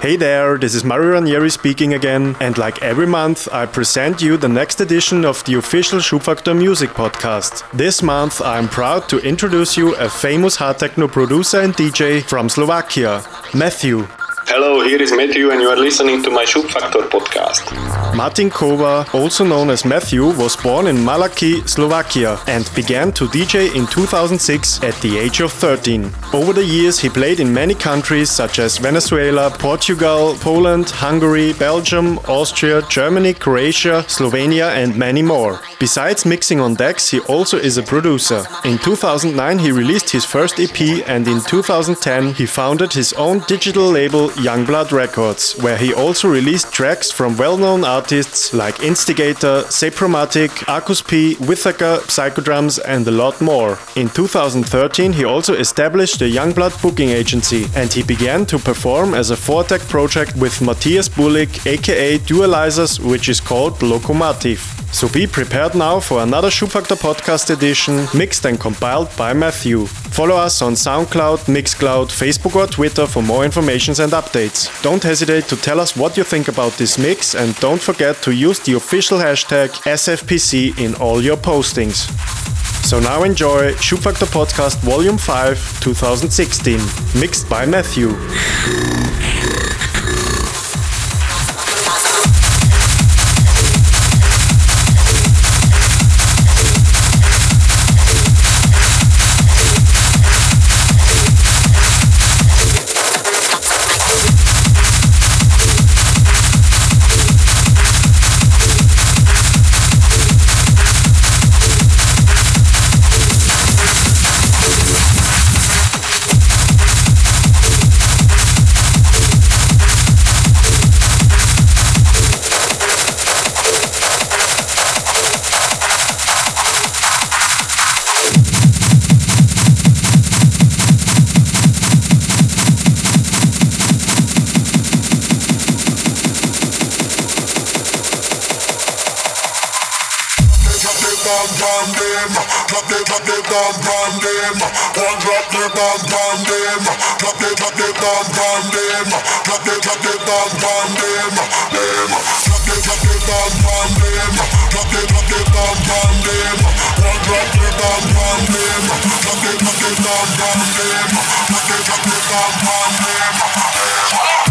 Hey there, this is Mario Ranieri speaking again, and like every month, I present you the next edition of the official Schubfaktor Music Podcast. This month, I'm proud to introduce you a famous hard techno producer and DJ from Slovakia, Matthew. Hello, here is Matthew, and you are listening to my Schubfaktor podcast. Martin Kova, also known as Matthew, was born in Malacky, Slovakia, and began to DJ in 2006 at the age of 13. Over the years, he played in many countries such as Venezuela, Portugal, Poland, Hungary, Belgium, Austria, Germany, Croatia, Slovenia, and many more. Besides mixing on decks, he also is a producer. In 2009, he released his first EP, and in 2010, he founded his own digital label Youngblood Records, where he also released tracks from well-known artists like Instigator, Sapromatic, Arcus P, Withecker, Psychodrums and a lot more. In 2013 he also established a Youngblood booking agency and he began to perform as a four-tech project with Matthias Bullik aka Dualizers which is called Locomotive. So be prepared now for another Schubfaktor podcast edition, mixed and compiled by Matthew. Follow us on SoundCloud, Mixcloud, Facebook or Twitter for more information and updates. Don't hesitate to tell us what you think about this mix and don't forget to use the official hashtag SFPC in all your postings. So now enjoy Schubfaktor Podcast Volume 5 2016, mixed by Matthew. Give a fuck what you say, what you think.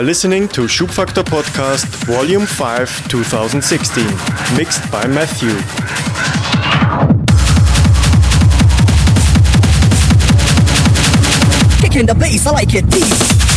Are listening to Schubfaktor Podcast, Volume 5, 2016, mixed by Matthew. Kicking the bass, I like it deep.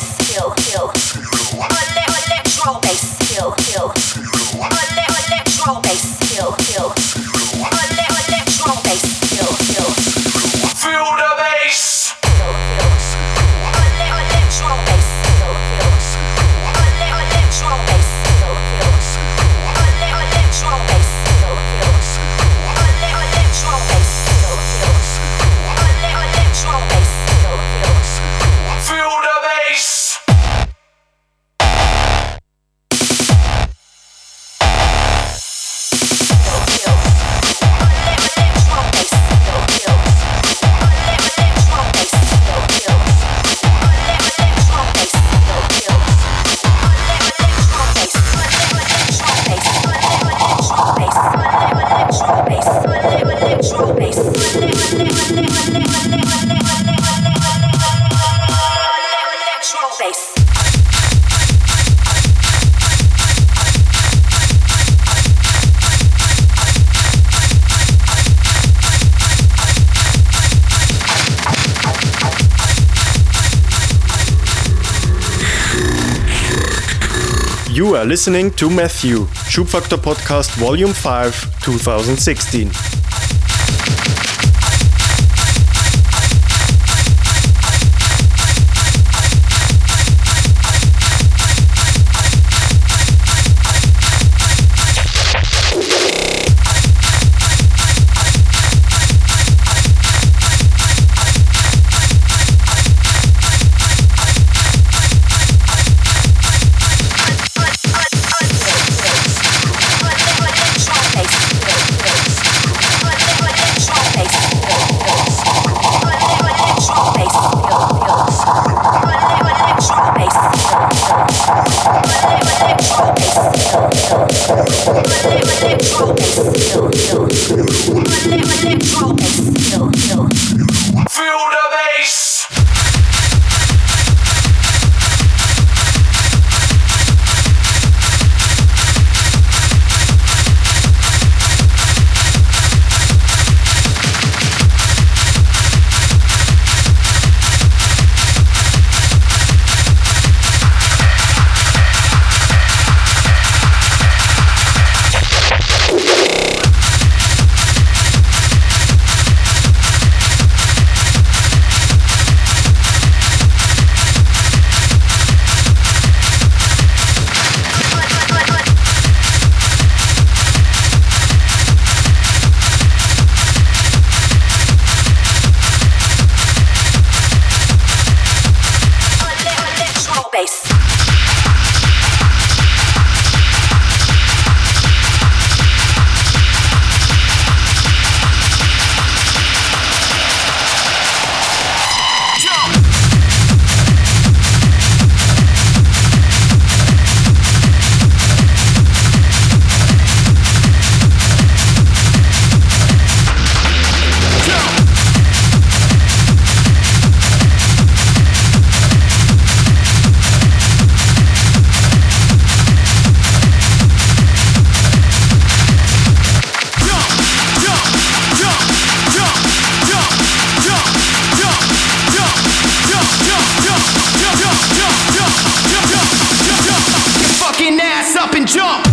You are listening to Matthew, Schubfaktor Podcast Volume 5, 2016. let go, exhale, exhale. Let go, exhale, exhale. Jump!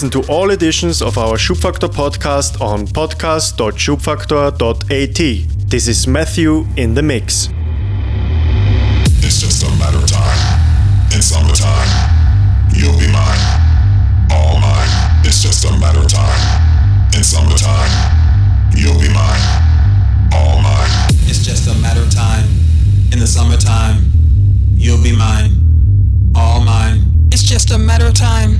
Listen to all editions of our Schubfaktor podcast on podcast.schubfaktor.at. This is Matthew in the mix. It's just a matter of time. In summertime, you'll be mine. All mine. It's just a matter of time. In summertime, you'll be mine. All mine. It's just a matter of time. In the summertime, you'll be mine. All mine. It's just a matter of time.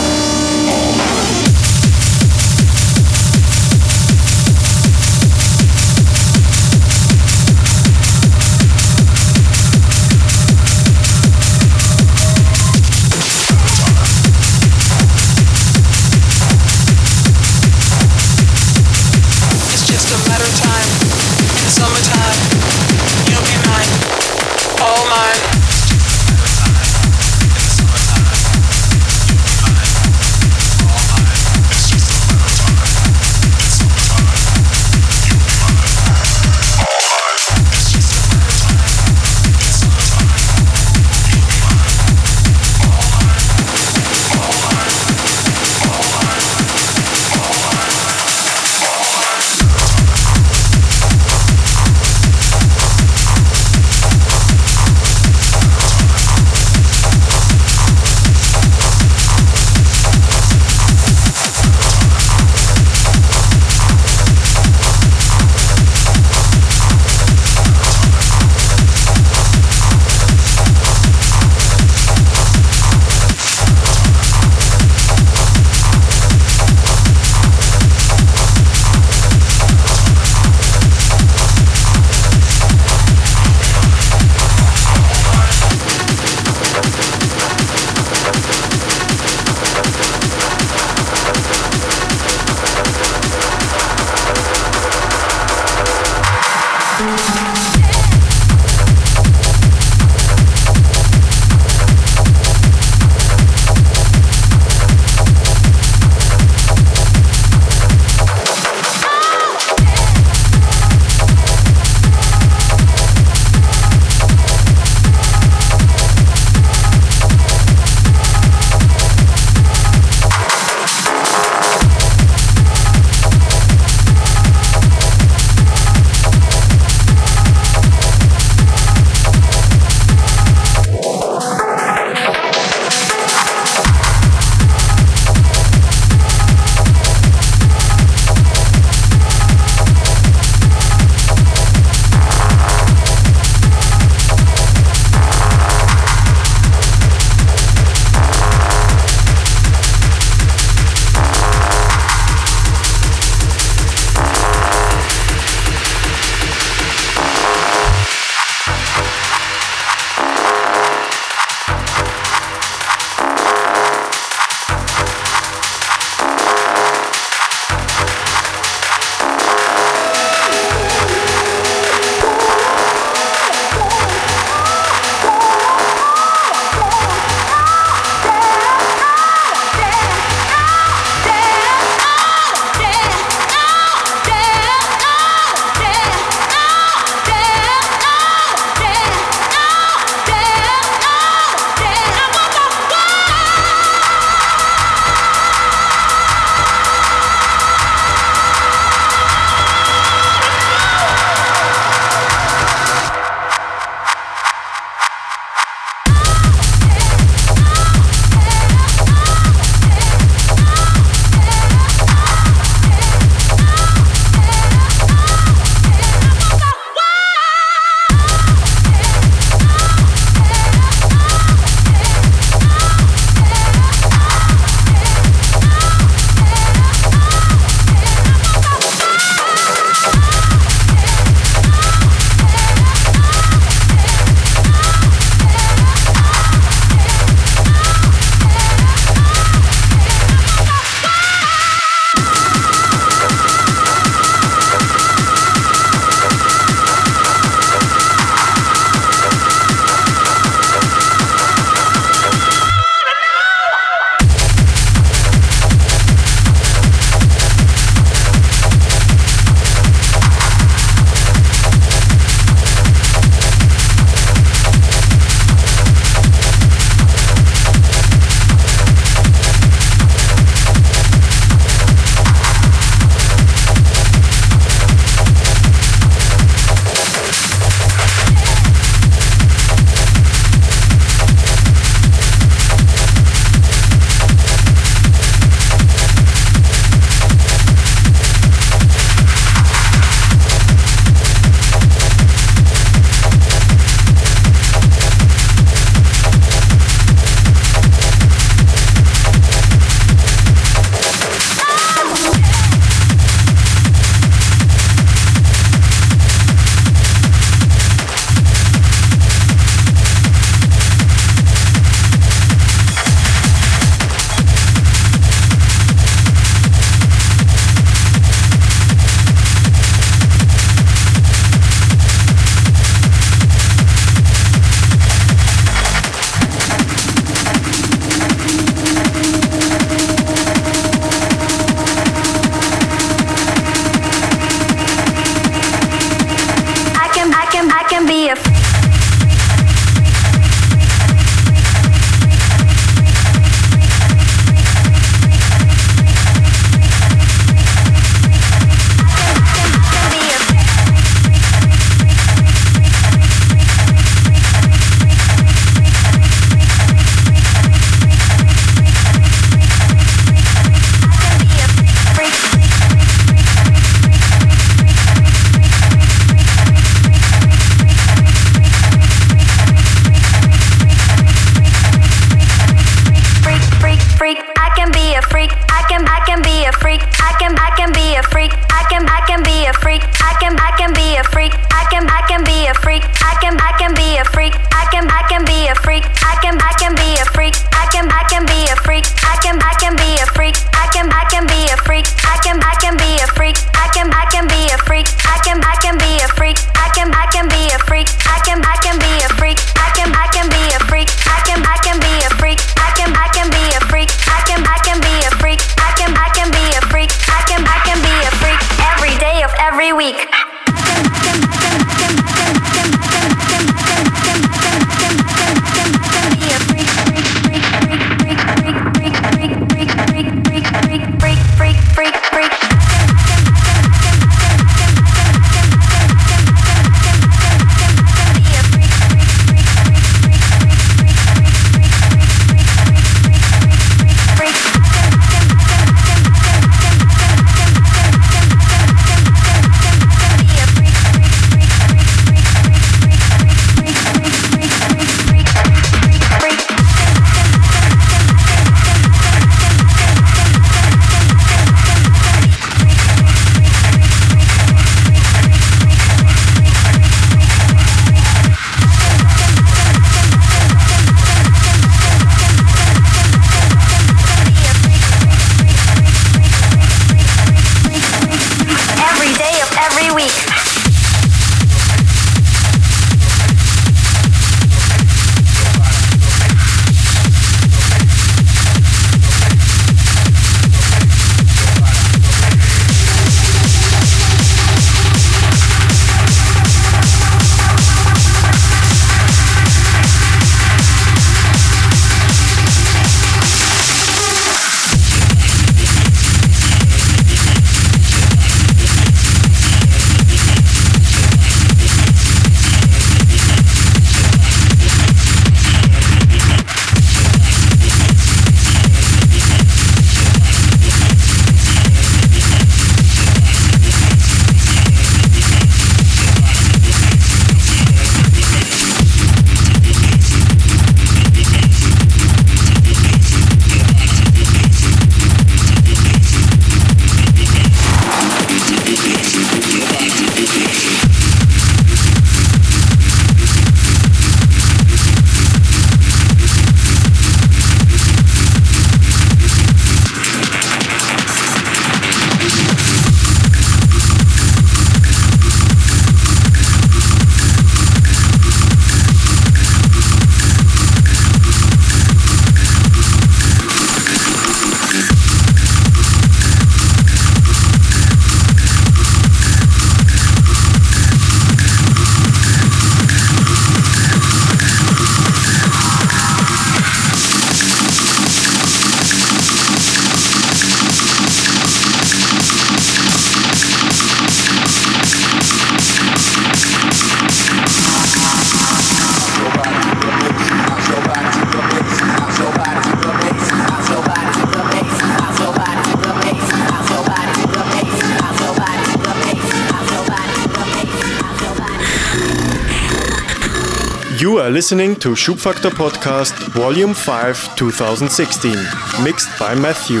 listening to Schubfaktor Podcast Volume 5 2016, mixed by Matthew.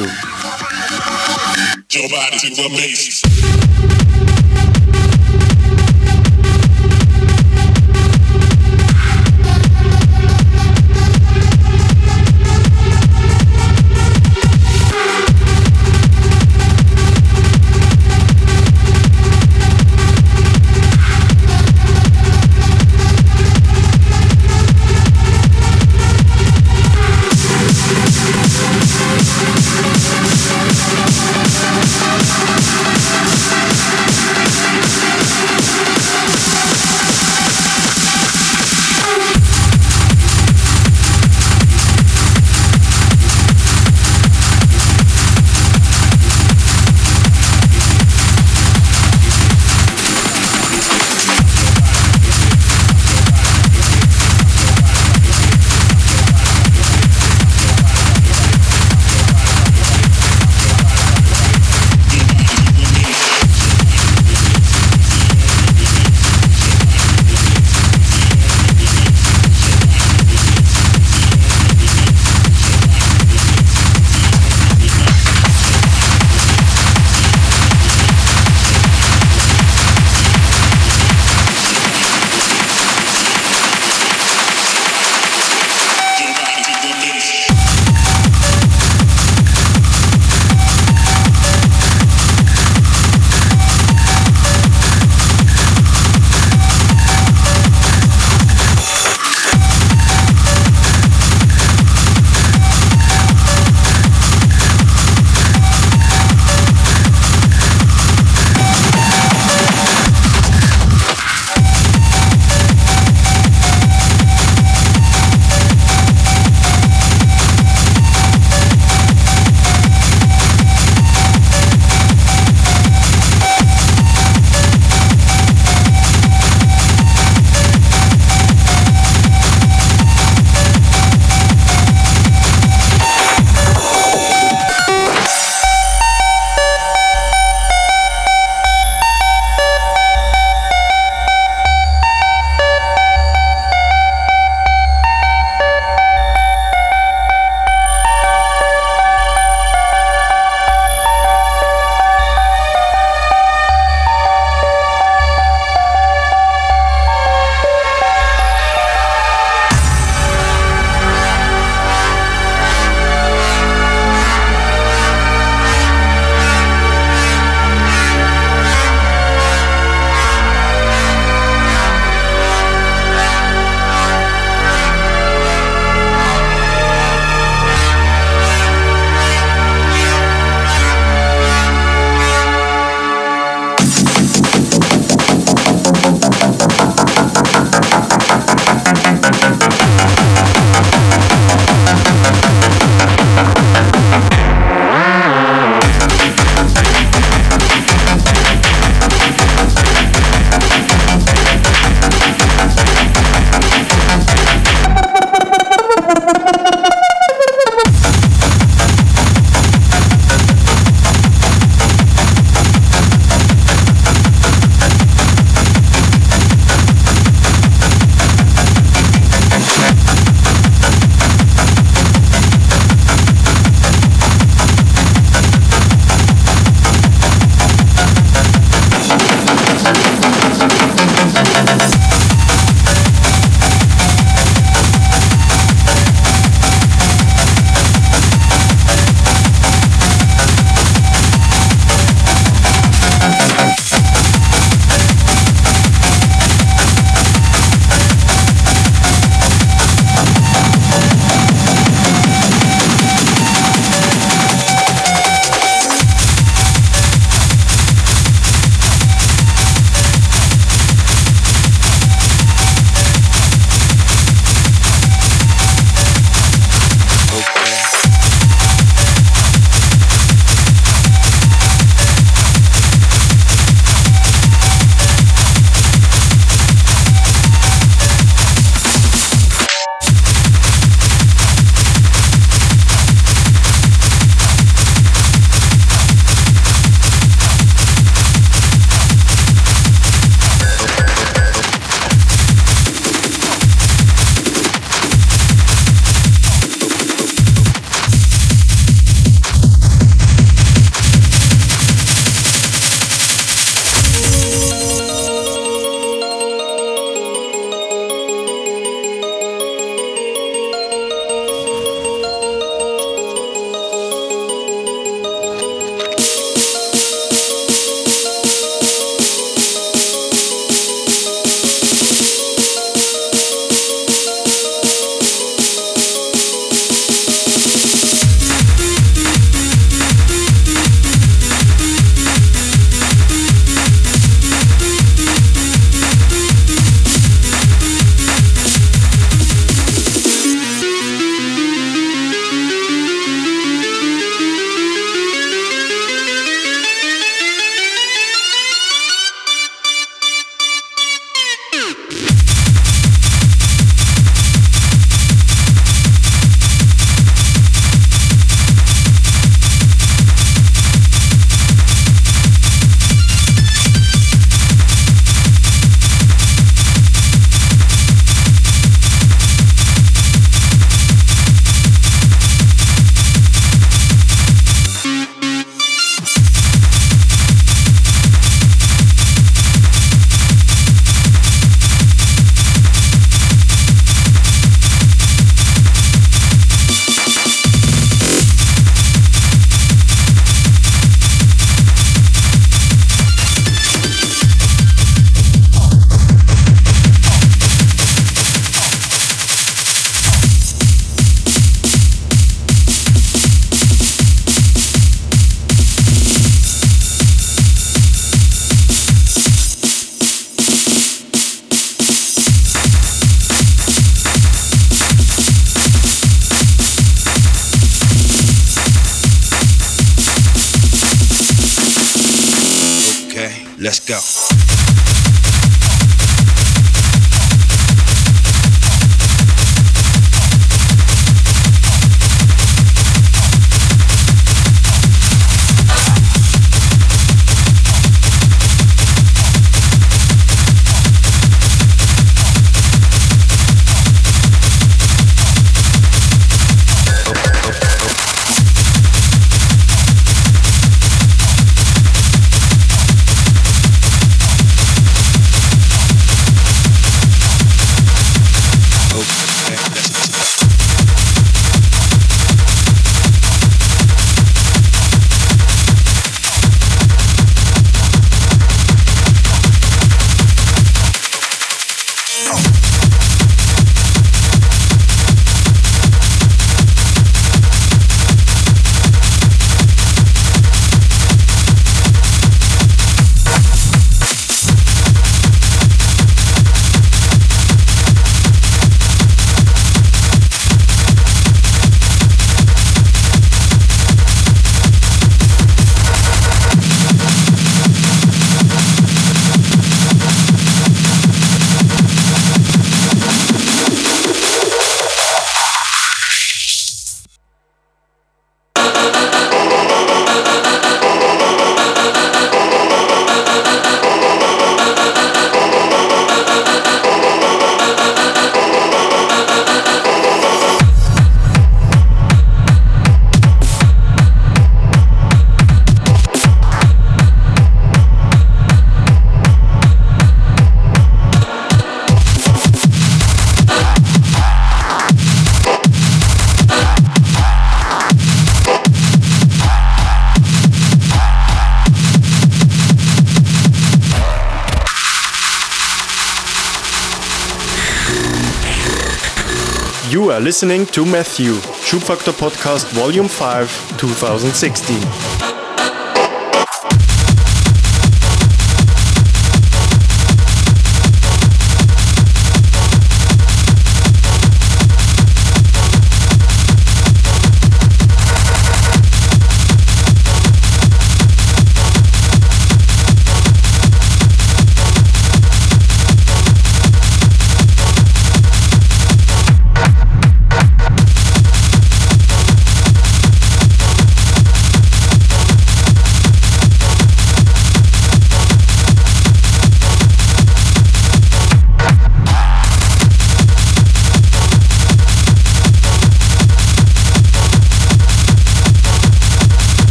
Listening to Matthew, Schubfaktor Podcast Volume 5, 2016.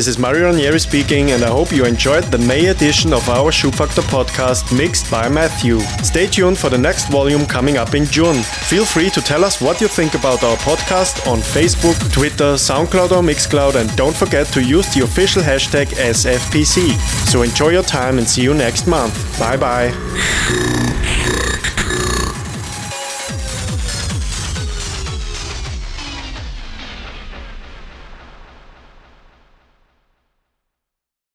This is Mario Ranieri speaking, and I hope you enjoyed the May edition of our Schubfaktor podcast mixed by Matthew. Stay tuned for the next volume coming up in June. Feel free to tell us what you think about our podcast on Facebook, Twitter, SoundCloud, or Mixcloud, and don't forget to use the official hashtag SFPC. So enjoy your time and see you next month. Bye bye.